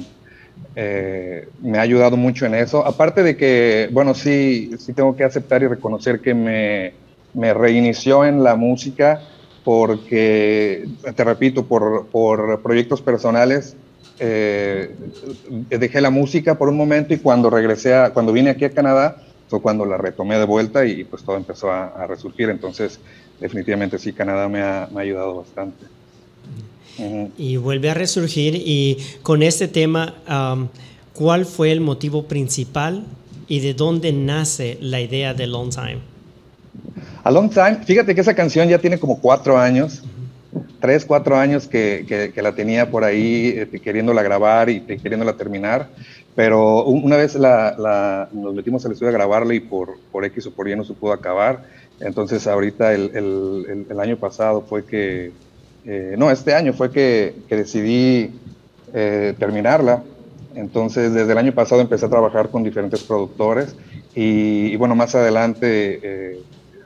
eh, me ha ayudado mucho en eso. Aparte de que, bueno, sí, sí tengo que aceptar y reconocer que me, me reinició en la música porque, te repito, por, por proyectos personales eh, dejé la música por un momento y cuando regresé, a, cuando vine aquí a Canadá, fue cuando la retomé de vuelta y pues todo empezó a, resurgir. Entonces, definitivamente sí, Canadá me ha, ayudado bastante. Y vuelve a resurgir y con este tema, ¿cuál fue el motivo principal y de dónde nace la idea de Long Time? A Long Time, fíjate que esa canción ya tiene como cuatro años tres, cuatro años que, que, la tenía por ahí este, queriéndola grabar y queriéndola terminar, pero una vez la, nos metimos al estudio a grabarla y por, por X o por Y no se pudo acabar, entonces ahorita el, el, el año pasado fue que, eh, no, este año fue que, que decidí eh, terminarla, entonces desde el año pasado empecé a trabajar con diferentes productores y, bueno, más adelante eh,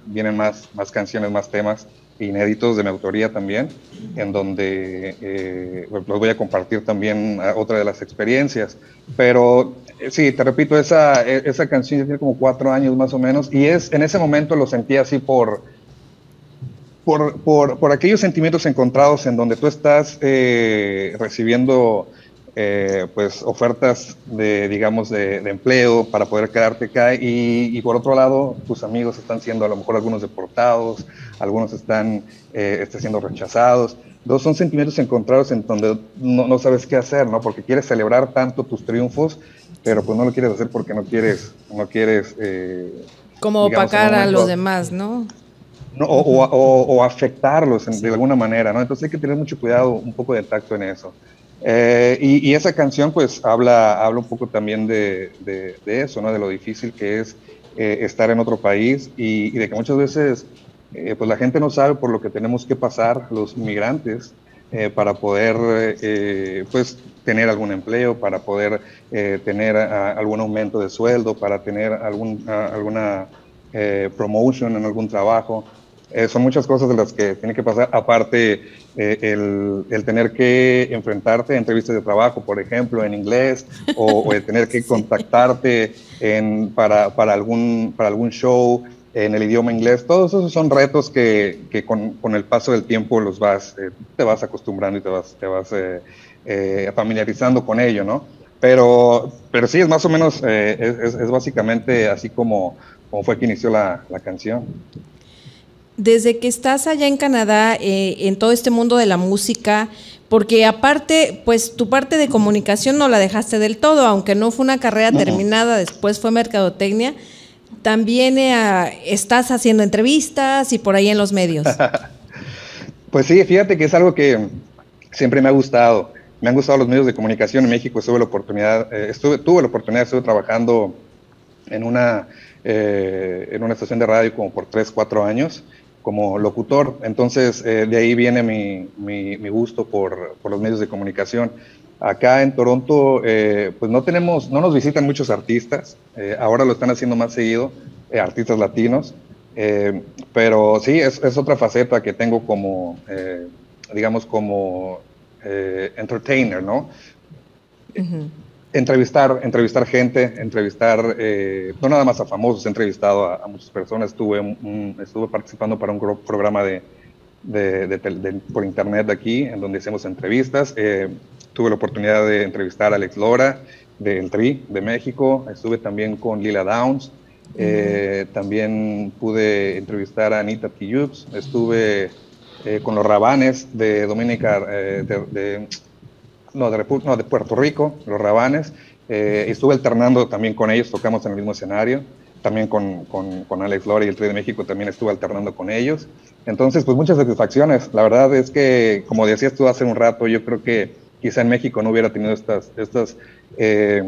vienen más, más canciones, más temas inéditos de mi autoría también, en donde eh, los voy a compartir también otra de las experiencias. Pero eh, sí, te repito, esa, e, esa canción tiene como cuatro años más o menos, y es en ese momento lo sentí así por, por, por, por aquellos sentimientos encontrados en donde tú estás eh, recibiendo eh, pues ofertas de, digamos, de, empleo para poder quedarte acá y, por otro lado, tus amigos están siendo a lo mejor algunos deportados, algunos están, eh, están siendo rechazados. Dos son sentimientos encontrados en donde no, no, sabes qué hacer, ¿no? Porque quieres celebrar tanto tus triunfos, pero pues no lo quieres hacer porque no quieres, no quieres... Eh, Como opacar a los demás, ¿no? No, o, o, o, afectarlos de alguna manera, ¿no? Entonces hay que tener mucho cuidado, un poco de tacto en eso. Eh, y, esa canción pues habla, habla un poco también de, eso, ¿no? de lo difícil que es eh, estar en otro país y, de que muchas veces eh, pues la gente no sabe por lo que tenemos que pasar los inmigrantes para poder pues tener algún empleo, para poder tener algún aumento de sueldo, para tener algún, alguna promotion en algún trabajo. Eh, son muchas cosas de las que tiene que pasar, aparte eh, el, el, tener que enfrentarte a entrevistas de trabajo, por ejemplo, en inglés, o, el tener que contactarte en, para, para, algún, para algún show en el idioma inglés. Todos esos son retos que, que con, con, el paso del tiempo los vas, eh, te vas acostumbrando y te vas, te vas familiarizando con ello, ¿no? Pero, pero sí, es más o menos, es, es, básicamente así como, como fue que inició la, la canción desde que estás allá en Canadá, eh, en todo este mundo de la música, porque aparte, pues tu parte de comunicación no la dejaste del todo, aunque no fue una carrera terminada, después fue mercadotecnia, también eh, estás haciendo entrevistas y por ahí en los medios. pues sí, fíjate que es algo que siempre me ha gustado. Me han gustado los medios de comunicación en México. Estuve la oportunidad, eh, estuve, tuve la oportunidad, estuve trabajando en una, en una estación de radio como por tres, cuatro años como locutor. Entonces, eh, de ahí viene mi, mi, gusto por, por, los medios de comunicación. Acá en Toronto, eh, pues no tenemos, no nos visitan muchos artistas. Eh, ahora lo están haciendo más seguido, artistas latinos. pero sí, es, es, otra faceta que tengo como, digamos, como entertainer, ¿no? Entrevistar, entrevistar gente, entrevistar, eh, no nada más a famosos, he entrevistado a, muchas personas, estuve, estuve participando para un programa de, por internet de aquí, en donde hacemos entrevistas. Eh, tuve la oportunidad de entrevistar a Alex Lora, del Tri, de México. Estuve también con Lila Downs. Eh, también pude entrevistar a Anita Tiyups. Estuve con los Rabanes de Dominica, de no, de, no, de Puerto Rico, los Rabanes. Eh, estuve alternando también con ellos, tocamos en el mismo escenario. También con, con, con Alex Lora y el Tri de México también estuve alternando con ellos. Entonces, pues muchas satisfacciones. La verdad es que, como decías tú hace un rato, yo creo que quizá en México no hubiera tenido estas, estas eh,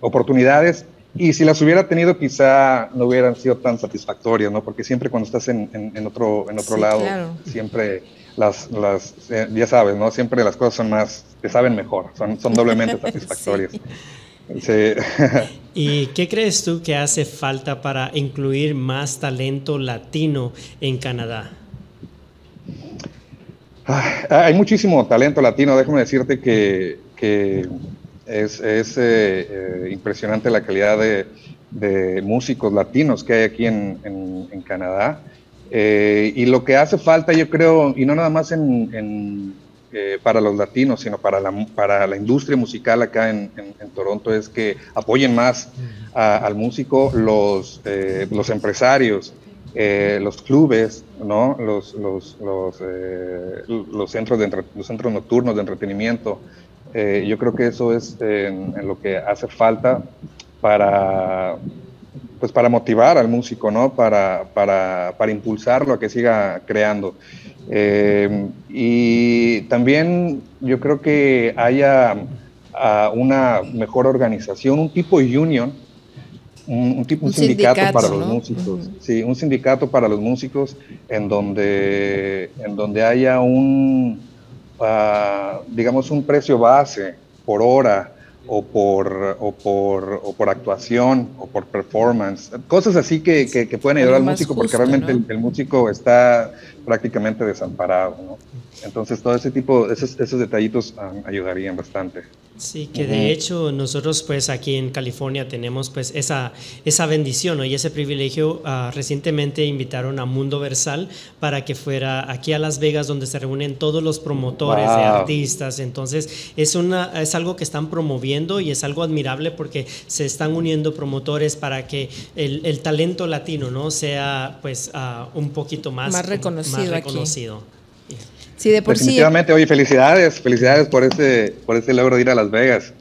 oportunidades y si las hubiera tenido quizá no hubieran sido tan satisfactorias, ¿no? Porque siempre cuando estás en, en, otro, en otro lado, siempre las, las eh, ya sabes, ¿no? Siempre las cosas son más, te saben mejor, son, son doblemente satisfactorias. ¿Y qué crees tú que hace falta para incluir más talento latino en Canadá? Ah, hay muchísimo talento latino, déjame decirte que, que es, es eh, eh, impresionante la calidad de, de, músicos latinos que hay aquí en, en, en Canadá. Eh, y lo que hace falta, yo creo, y no nada más eh, para los latinos, sino para la, para la industria musical acá en, Toronto, es que apoyen más al músico los, eh, los empresarios, los clubes, los, centros, nocturnos de entretenimiento. yo creo que eso es lo que hace falta para pues para motivar al músico, ¿no? Para, para, para impulsarlo a que siga creando. y también yo creo que haya ah, una mejor organización, un tipo de union, un, tipo, un, sindicato, para los músicos, sí, un sindicato para los músicos en donde, en donde haya un, ah, digamos, un precio base por hora o por, o por, o por actuación o por performance, cosas así que, que, pueden ayudar al músico porque realmente el, músico está prácticamente desamparado. ¿no? Entonces todo ese tipo, esos, esos detallitos ah, ayudarían bastante. Sí, que de hecho nosotros pues aquí en California tenemos pues esa, esa bendición y ese privilegio. Ah, recientemente invitaron a Mundo Versal para que fuera aquí a Las Vegas donde se reúnen todos los promotores de artistas. Entonces es, una, es algo que están promoviendo y es algo admirable porque se están uniendo promotores para que el, el talento latino no sea pues uh, un poquito más, más reconocido. Más reconocido. Sí, de por Definitivamente, oye, felicidades, felicidades por ese, por ese logro de ir a Las Vegas.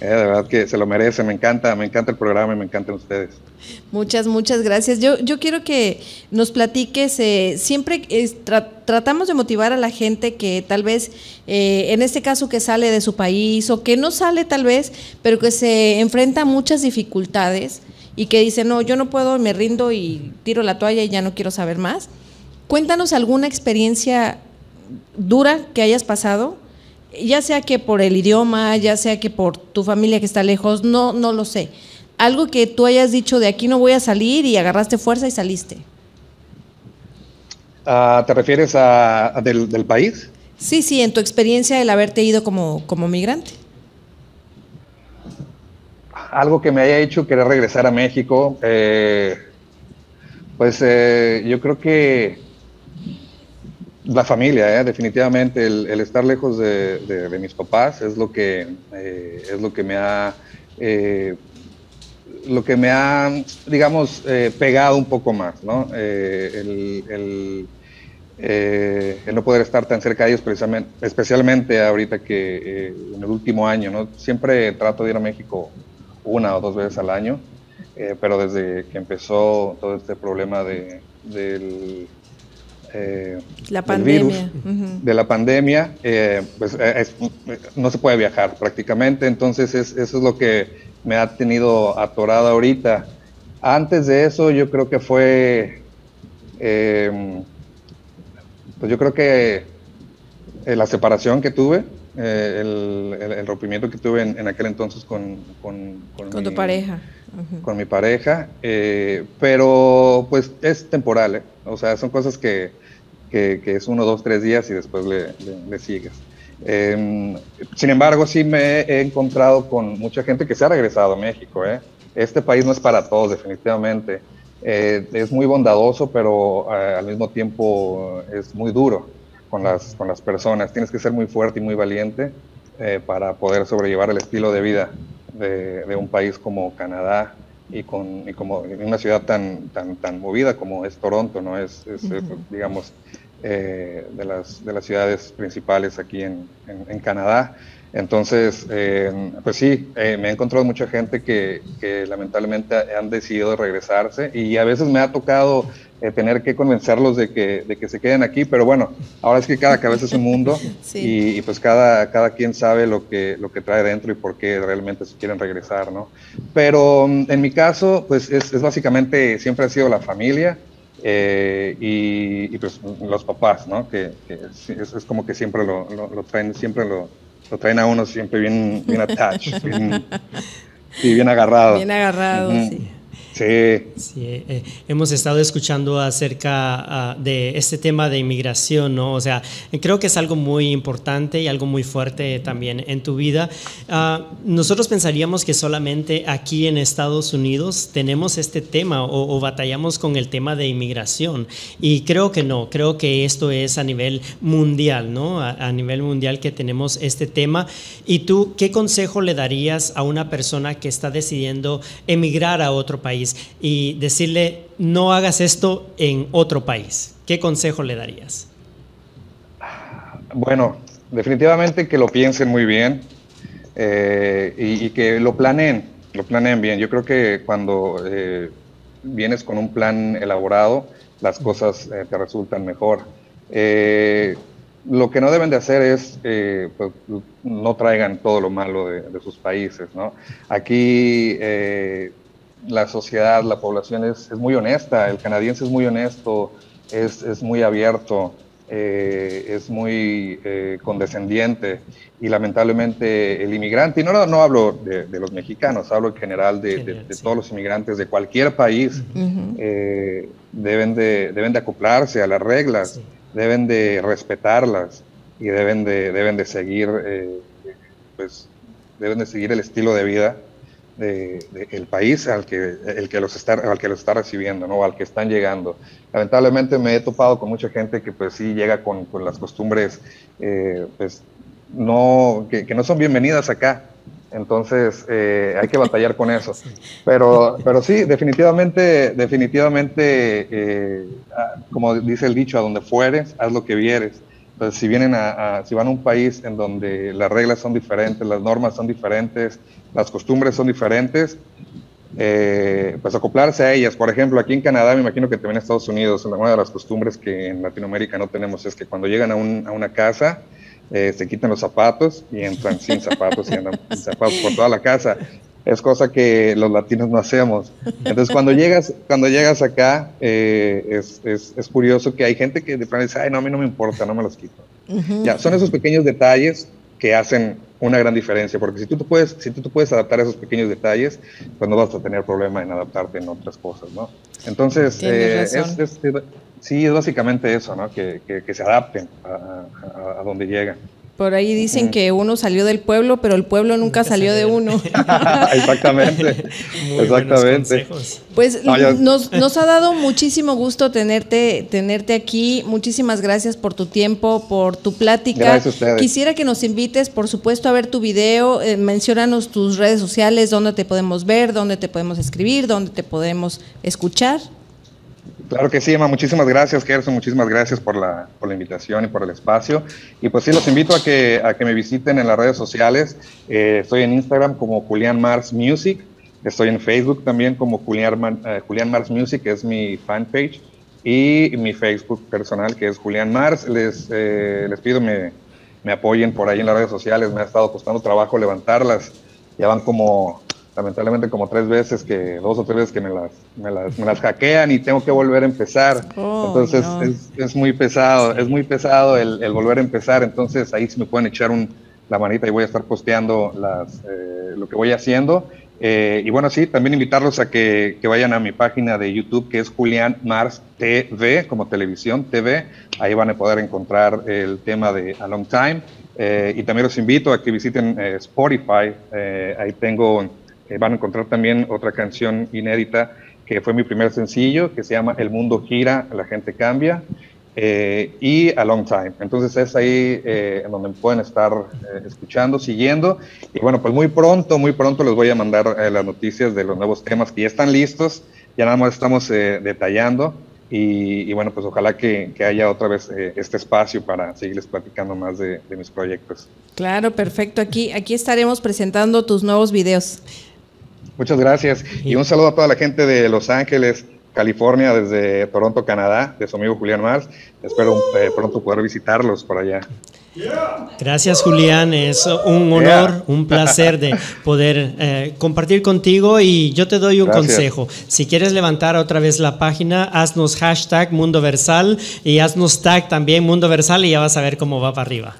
Eh, de verdad que se lo merece, me encanta, me encanta el programa y me encantan ustedes. Muchas, muchas gracias. Yo, yo quiero que nos platiques, eh, siempre tratamos de motivar a la gente que tal vez, eh, en este caso que sale de su país o que no sale tal vez, pero que se enfrenta a muchas dificultades y que dice, no, yo no puedo, me rindo y tiro la toalla y ya no quiero saber más. Cuéntanos alguna experiencia dura que hayas pasado, ya sea que por el idioma, ya sea que por tu familia que está lejos, no, no lo sé. Algo que tú hayas dicho de aquí no voy a salir y agarraste fuerza y saliste. Ah, ¿Te refieres a, del, país? Sí, sí, en tu experiencia el haberte ido como, como migrante. Algo que me haya hecho querer regresar a México, eh, pues eh, yo creo que la familia, ¿eh? definitivamente, el, estar lejos de, mis papás es lo que, eh, es lo que me ha, eh, lo que me ha, digamos, pegado un poco más, ¿no? El, el, no poder estar tan cerca de ellos, precisamente, especialmente ahorita que en el último año, ¿no? Siempre trato de ir a México una o dos veces al año, pero desde que empezó todo este problema de, del eh, la pandemia. de la pandemia, eh, pues eh, no se puede viajar prácticamente, entonces eso es lo que me ha tenido atorada ahorita. Antes de eso yo creo que fue, em, pues yo creo que la separación que tuve, el, rompimiento que tuve en, aquel entonces con, con, tu pareja. Con mi pareja, pero pues es temporal, o sea, son cosas que, que, es uno, dos, tres días y después le, le, sigues. Em, sin embargo, sí me he encontrado con mucha gente que se ha regresado a México. ¿eh? Este país no es para todos, definitivamente. Eh, es muy bondadoso, pero eh, al mismo tiempo es muy duro con las, con las personas. Tienes que ser muy fuerte y muy valiente para poder sobrellevar el estilo de vida de, de un país como Canadá, y, con, y como en una ciudad tan, tan, tan movida como es Toronto, ¿no? Es, digamos, eh, de, las, de las ciudades principales aquí en, en, Canadá. Entonces, eh, pues sí, eh, me he encontrado mucha gente que, que, lamentablemente han decidido regresarse y a veces me ha tocado tener que convencerlos de que, de que se queden aquí, pero bueno, ahora es que cada cabeza es un mundo y, pues cada, cada quien sabe lo que, lo que trae dentro y por qué realmente se quieren regresar, ¿no? Pero mm, en mi caso, pues es, es básicamente, siempre ha sido la familia. Eh, y, pues los papás, ¿no? Que, es, como que siempre lo, lo, traen, siempre lo, lo, traen a uno siempre bien, bien attached, bien, bien agarrado. Bien agarrado, sí. Sí. Eh, hemos estado escuchando acerca ah, de este tema de inmigración, ¿no? O sea, creo que es algo muy importante y algo muy fuerte también en tu vida. Ah, nosotros pensaríamos que solamente aquí en Estados Unidos tenemos este tema o, batallamos con el tema de inmigración y creo que no, creo que esto es a nivel mundial, ¿no? A, a nivel mundial que tenemos este tema. ¿Y tú qué consejo le darías a una persona que está decidiendo emigrar a otro país? Y decirle, no hagas esto en otro país? ¿Qué consejo le darías? Bueno, definitivamente que lo piensen muy bien eh, y, que lo planeen, lo planeen bien. Yo creo que cuando eh, vienes con un plan elaborado, las cosas eh, te resultan mejor. Eh, lo que no deben de hacer es, pues, no traigan todo lo malo de, sus países, ¿no? Aquí la sociedad, la población es, muy honesta, el canadiense es muy honesto, es, muy abierto, eh, es muy condescendiente y lamentablemente el inmigrante, y no, no hablo de, los mexicanos, hablo en general de, todos los inmigrantes de cualquier país, deben, de, deben de acoplarse a las reglas deben de respetarlas y deben de, deben de seguir, eh, pues, deben de seguir el estilo de vida del de, país al que, el que los está, al que los está recibiendo, ¿no? al que están llegando. Lamentablemente me he topado con mucha gente que pues sí llega con, con las costumbres eh, pues, no, que, que, no son bienvenidas acá. Entonces eh, hay que batallar con eso. Pero, pero sí, definitivamente, definitivamente, eh, ah, como dice el dicho, a donde fueres, haz lo que vieres. Entonces, si vienen a, si van a un país en donde las reglas son diferentes, las normas son diferentes, las costumbres son diferentes, eh, pues acoplarse a ellas. Por ejemplo, aquí en Canadá, me imagino que también en Estados Unidos, una de las costumbres que en Latinoamérica no tenemos es que cuando llegan a, a una casa, eh, se quitan los zapatos y entran sin zapatos y andan sin zapatos por toda la casa. Es cosa que los latinos no hacemos. Entonces, cuando llegas, cuando llegas acá, eh, es, es, es, curioso que hay gente que de pronto dice, ay, no, a mí no me importa, no me los quito. Ya, son esos pequeños detalles que hacen una gran diferencia, porque si tú te puedes, si tú te puedes adaptar a esos pequeños detalles, pues no vas a tener problema en adaptarte en otras cosas, ¿no? Entonces, eh, es, Sí, es básicamente eso, ¿no? Que, que, se adapten a, a, donde llegan. Por ahí dicen que uno salió del pueblo, pero el pueblo nunca, salió de uno. exactamente. exactamente. Pues nos, nos, ha dado muchísimo gusto tenerte, tenerte aquí. Muchísimas gracias por tu tiempo, por tu plática. Gracias a ustedes. Quisiera que nos invites, por supuesto, a ver tu video. Eh, menciónanos tus redes sociales, dónde te podemos ver, dónde te podemos escribir, dónde te podemos escuchar. Claro que sí, Emma. Muchísimas gracias, Gerson. Muchísimas gracias por la, por la invitación y por el espacio. Y pues sí, los invito a que, a que me visiten en las redes sociales. Eh, estoy en Instagram como Julián Mars Music. Estoy en Facebook también como Julián, eh, Julián Mars Music, que es mi fanpage. Y mi Facebook personal, que es Julián Mars. Les, eh, les pido me, me apoyen por ahí en las redes sociales. Me ha estado costando trabajo levantarlas. Ya van como lamentablemente como tres veces que, dos o tres veces que me las, me las, me las hackean y tengo que volver a empezar. Oh, entonces es, es, muy pesado, es muy pesado el, el, volver a empezar. Entonces ahí sí me pueden echar un, la manita y voy a estar posteando las, eh, lo que voy haciendo. Eh, y bueno, sí, también invitarlos a que, que, vayan a mi página de YouTube que es Julián Mars TV, como televisión TV. Ahí van a poder encontrar el tema de A Long Time. Eh, y también los invito a que visiten Spotify. ahí tengo eh, van a encontrar también otra canción inédita que fue mi primer sencillo, que se llama El mundo gira, la gente cambia, eh, y A Long Time. Entonces es ahí eh, en donde pueden estar escuchando, siguiendo. Y bueno, pues muy pronto, muy pronto les voy a mandar las noticias de los nuevos temas que ya están listos, ya nada más estamos detallando. Y, bueno, pues ojalá que, haya otra vez este espacio para seguirles platicando más de, de mis proyectos. Claro, perfecto. Aquí, aquí estaremos presentando tus nuevos videos. Muchas gracias. Y un saludo a toda la gente de Los Ángeles, California, desde Toronto, Canadá, de su amigo Julián Mars. Espero eh, pronto poder visitarlos por allá. Gracias Julián, es un honor, un placer de poder eh, compartir contigo y yo te doy un consejo. Si quieres levantar otra vez la página, haznos hashtag Mundo Versal y haznos tag también Mundo Versal y ya vas a ver cómo va para arriba.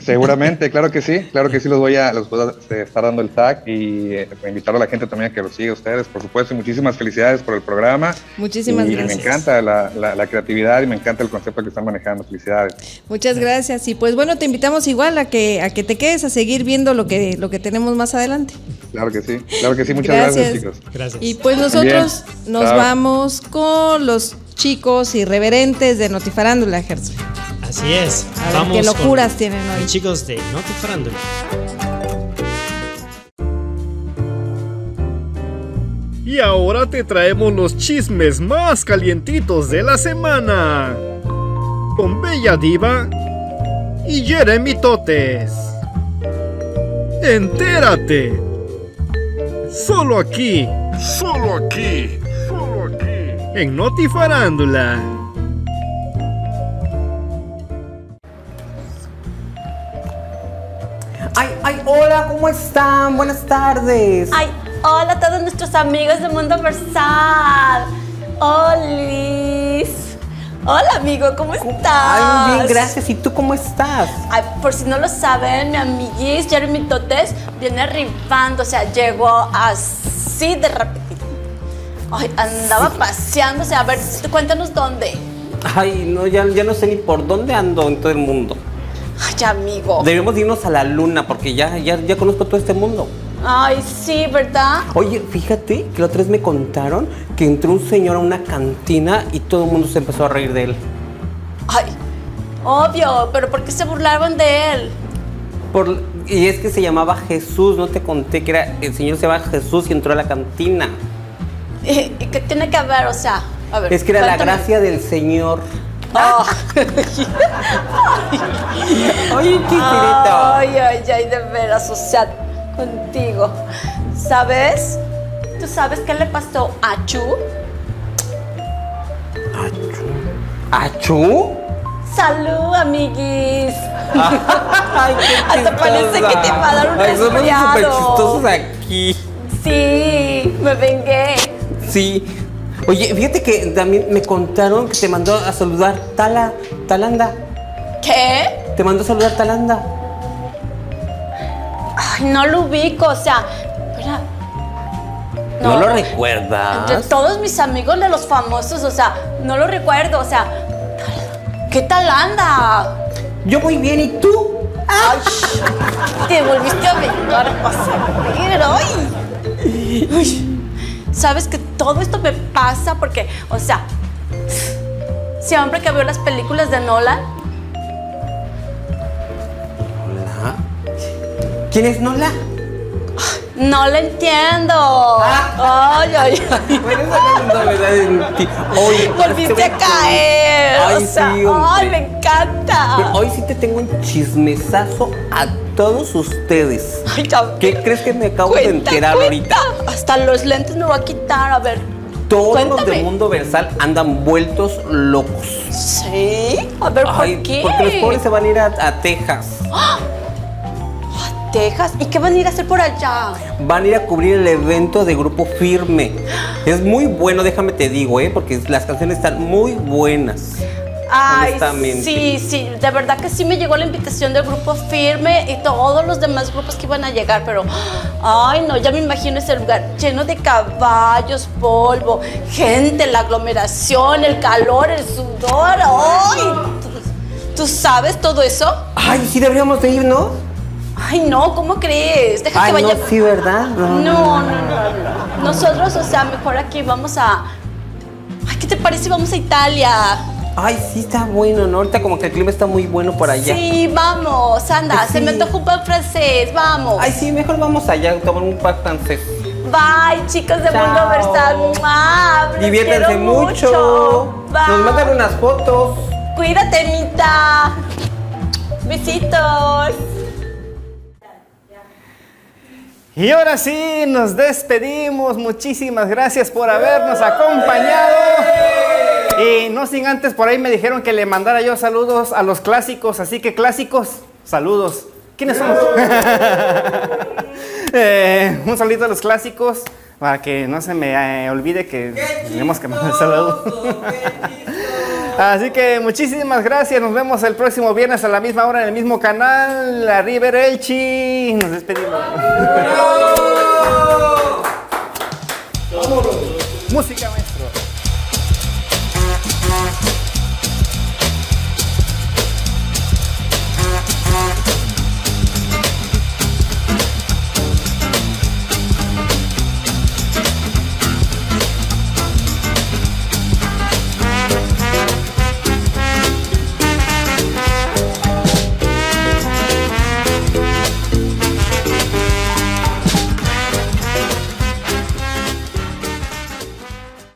Seguramente, claro que sí, claro que sí los voy a, los voy a este, estar dando el tag y eh, invitar a la gente también a que los siga ustedes, por supuesto, y muchísimas felicidades por el programa. Muchísimas y gracias. Me encanta la, la, creatividad y me encanta el concepto que están manejando, felicidades. Muchas gracias y pues bueno, te invitamos igual a que, a que te quedes a seguir viendo lo que, lo que tenemos más adelante. Claro que sí, claro que sí, muchas gracias, chicos. Gracias. Y pues nosotros nos vamos con los chicos irreverentes de Notifarándula, Gerson. Así es. A Vamos qué locuras tienen hoy. Chicos de Notifarándula. Y ahora te traemos los chismes más calientitos de la semana. Con Bella Diva y Jeremy Totes. Entérate. Solo aquí. Solo aquí en Notifarándula. Ay, ay, hola, ¿cómo están? Buenas tardes. Ay, hola a todos nuestros amigos del mundo versal. Olis. Hola, amigo, ¿cómo estás? Ay, muy bien, gracias. ¿Y tú cómo estás? Ay, por si no lo saben, mi amiguis Jeremy Totes viene arribando, o sea, llegó así de rápido Ay, andaba paseándose. A ver, cuéntanos dónde. Ay, no, ya, ya no sé ni por dónde ando en todo el mundo. Ay, amigo. Debemos de irnos a la luna porque ya, ya, ya conozco todo este mundo. Ay, sí, ¿verdad? Oye, fíjate que otra vez me contaron que entró un señor a una cantina y todo el mundo se empezó a reír de él. Ay, obvio, pero ¿por qué se burlaban de él? Por, y es que se llamaba Jesús, no te conté que era el señor se llama Jesús y entró a la cantina. ¿Y y qué tiene que ver? O sea, a ver. Es que era la gracia del señor. Ah. Oye, chispirito. Ay, ay, ay, de veras, o sea, contigo. ¿Sabes? ¿Tú sabes qué le pasó a Chu? ¿Achú? Salud, amiguis. Ay, qué Hasta parece que te va a dar un somos resfriado. súper chistosos aquí. Sí, me vengué. Sí. Oye, fíjate que también me contaron que te mandó a saludar Tala, Talanda. ¿Qué? Te mandó a saludar Talanda. Ay, no lo ubico, o sea. ¿No, lo Entre recuerdas? todos mis amigos de los famosos, o sea, no lo recuerdo, o sea, ¿qué tal anda? Yo muy bien, ¿y tú? Ay, te volviste a vengar, vas a ver, ay. Uy, Sabes que todo esto me pasa porque, o sea, siempre que veo las películas de Nolan, ¿Quién es Nola? No lo entiendo. Ay, ay, ay. Oye, pero Volviste te a caer. Ay, o sea, sí, ay, me encanta. Pero hoy sí te tengo un chismesazo a todos ustedes. Ay, ya- ¿Qué crees que me acabo de enterar cuenta. ahorita? Hasta los lentes me voy a quitar, a ver. Todos los Cuéntame. de Mundo Versal andan vueltos locos. ¿Sí? A ver, ¿por Ay, qué? porque los pobres se van a ir a, a Texas. Texas. ¿Y qué van a ir a hacer por allá? Van a ir a cubrir el evento de Grupo Firme. Es muy bueno, déjame te digo, ¿eh? Porque las canciones están muy buenas. Ay, sí, sí, de verdad que sí me llegó la invitación del grupo Firme y todos los demás grupos que iban a llegar, pero, ay, no, ya me imagino ese lugar lleno de caballos, polvo, gente, la aglomeración, el calor, el sudor, ay, ¿tú, tú sabes todo eso? Ay, sí deberíamos de ir, ¿no? Ay, no, ¿cómo crees? Deja Ay, que vaya. no, sí, ¿verdad? No, no, no, no. Nosotros, o sea, mejor aquí vamos a. Ay, ¿qué te parece vamos a Italia? Ay, sí está bueno, ¿no? Ahorita como que el clima está muy bueno por allá. Sí, vamos, anda, Ay, se me antoja un pan francés, vamos. Ay, sí, mejor vamos allá a tomar un pan francés. Bye, chicos de Chao. Mundo Versal. Diviértanse mucho. Nos mandan unas fotos. Cuídate, Mita. Besitos. Y ahora sí, nos despedimos. Muchísimas gracias por habernos acompañado. Y no sin antes, por ahí me dijeron que le mandara yo saludos a los clásicos. Así que clásicos, saludos. ¿Quiénes son? Eh, un saludito a los clásicos para que no se me eh, olvide que tenemos que mandar saludos. Así que muchísimas gracias. Nos vemos el próximo viernes a la misma hora en el mismo canal. La River Elchi. Nos despedimos. Música, maestro.